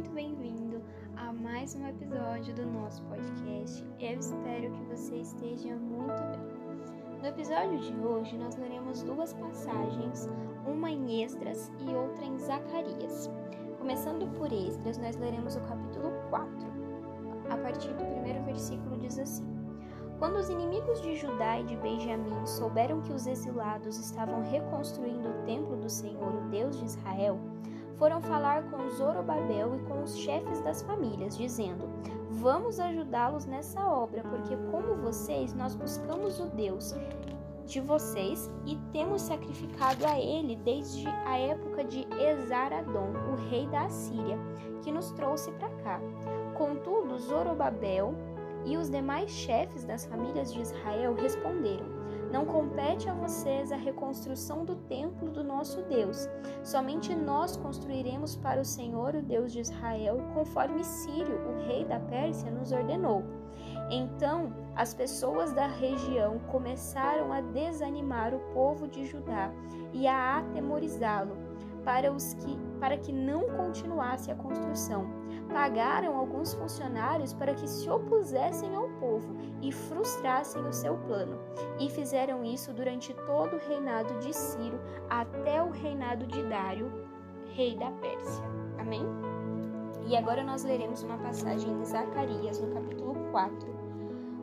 muito bem-vindo a mais um episódio do nosso podcast. Eu espero que você esteja muito bem. No episódio de hoje, nós leremos duas passagens, uma em Esdras e outra em Zacarias. Começando por Esdras, nós leremos o capítulo 4. A partir do primeiro versículo diz assim: Quando os inimigos de Judá e de Benjamim souberam que os exilados estavam reconstruindo o templo do Senhor, o Deus de Israel, foram falar com Zorobabel e com os chefes das famílias, dizendo: Vamos ajudá-los nessa obra, porque, como vocês, nós buscamos o Deus de vocês e temos sacrificado a ele desde a época de Esaradom, o rei da Assíria, que nos trouxe para cá. Contudo, Zorobabel e os demais chefes das famílias de Israel responderam: não compete a vocês a reconstrução do templo do nosso Deus. Somente nós construiremos para o Senhor, o Deus de Israel, conforme Sírio, o rei da Pérsia, nos ordenou. Então as pessoas da região começaram a desanimar o povo de Judá e a atemorizá-lo para, os que, para que não continuasse a construção. Pagaram alguns funcionários para que se opusessem ao povo e frustrassem o seu plano. E fizeram isso durante todo o reinado de Ciro até o reinado de Dário, rei da Pérsia. Amém? E agora nós leremos uma passagem em Zacarias, no capítulo 4,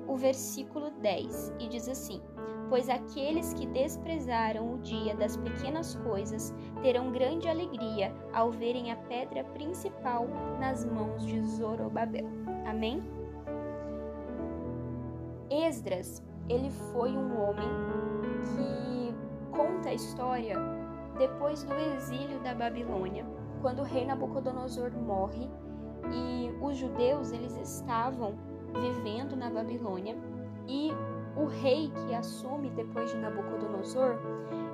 o versículo 10, e diz assim: Pois aqueles que desprezaram o dia das pequenas coisas terão grande alegria ao verem a pedra principal nas mãos de Zorobabel. Amém? Esdras, ele foi um homem que conta a história depois do exílio da Babilônia, quando o rei Nabucodonosor morre e os judeus eles estavam vivendo na Babilônia e o rei que assume depois de Nabucodonosor,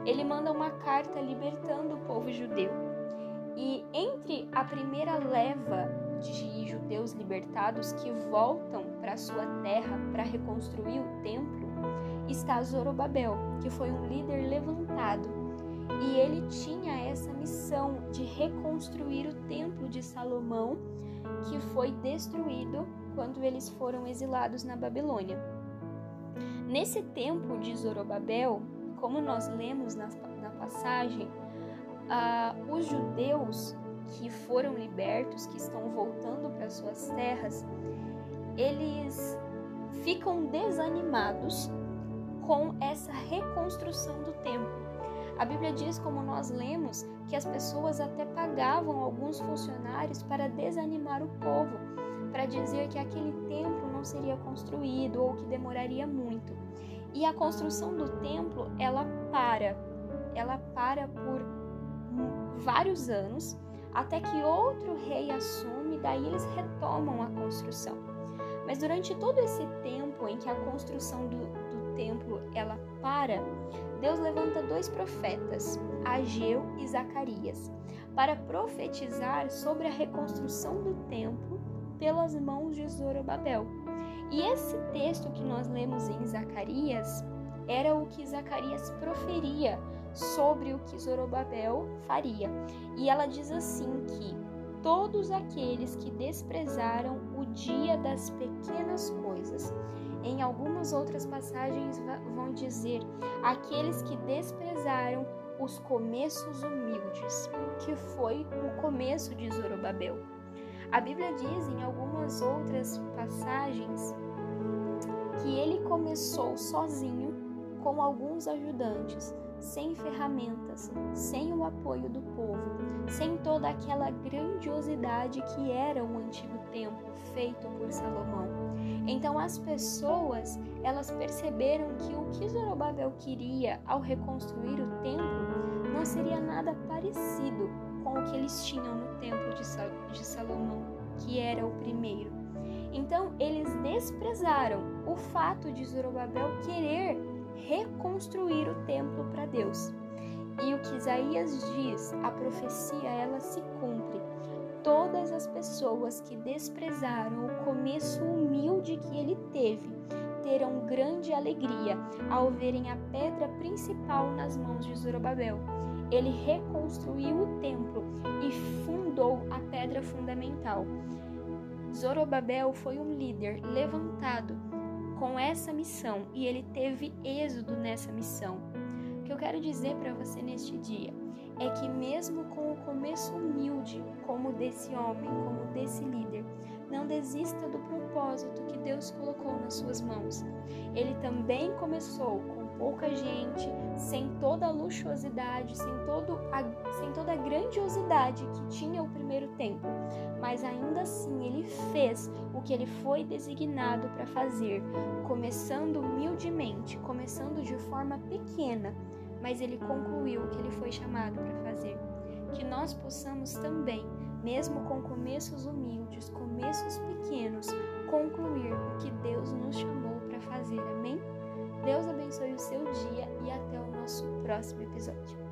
ele manda uma carta libertando o povo judeu. E entre a primeira leva de judeus libertados que voltam para sua terra para reconstruir o templo, está Zorobabel, que foi um líder levantado. E ele tinha essa missão de reconstruir o templo de Salomão, que foi destruído quando eles foram exilados na Babilônia. Nesse tempo de Zorobabel, como nós lemos na, na passagem, uh, os judeus que foram libertos, que estão voltando para suas terras, eles ficam desanimados com essa reconstrução do templo. A Bíblia diz, como nós lemos, que as pessoas até pagavam alguns funcionários para desanimar o povo, para dizer que aquele templo não seria construído ou que demoraria muito. E a construção do templo, ela para. Ela para por vários anos até que outro rei assume, daí eles retomam a construção. Mas durante todo esse tempo em que a construção do, do templo ela para, Deus levanta dois profetas, Ageu e Zacarias, para profetizar sobre a reconstrução do templo pelas mãos de Zorobabel. E esse texto que nós lemos em Zacarias era o que Zacarias proferia sobre o que Zorobabel faria. E ela diz assim que todos aqueles que desprezaram o dia das pequenas coisas. Em algumas outras passagens vão dizer aqueles que desprezaram os começos humildes, que foi o começo de Zorobabel. A Bíblia diz em algumas outras passagens que ele começou sozinho com alguns ajudantes, sem ferramentas, sem o apoio do povo, sem toda aquela grandiosidade que era o antigo templo feito por Salomão. Então as pessoas, elas perceberam que o que Zorobabel queria ao reconstruir o templo não seria nada parecido com o que eles tinham no templo de Salomão, que era o primeiro. Então eles desprezaram o fato de Zorobabel querer reconstruir o templo para Deus. E o que Isaías diz, a profecia ela se cumpre. Todas as pessoas que desprezaram o começo humilde que ele teve terão grande alegria ao verem a pedra principal nas mãos de Zorobabel. Ele reconstruiu o templo e fundou a pedra fundamental. Zorobabel foi um líder levantado com essa missão e ele teve êxodo nessa missão. O que eu quero dizer para você neste dia é que, mesmo com o começo humilde, como desse homem, como desse líder, não desista do propósito que Deus colocou nas suas mãos. Ele também começou com pouca gente, sem toda a luxuosidade, sem, todo a, sem toda a grandiosidade que tinha o primeiro templo, mas ainda assim ele fez o que ele foi designado para fazer, começando humildemente, começando de forma pequena, mas ele concluiu o que ele foi chamado para fazer. Que nós possamos também, mesmo com começos humildes, começos pequenos, concluir o que Deus nos chamou para fazer. Amém? Deus abençoe o seu dia e até o nosso próximo episódio.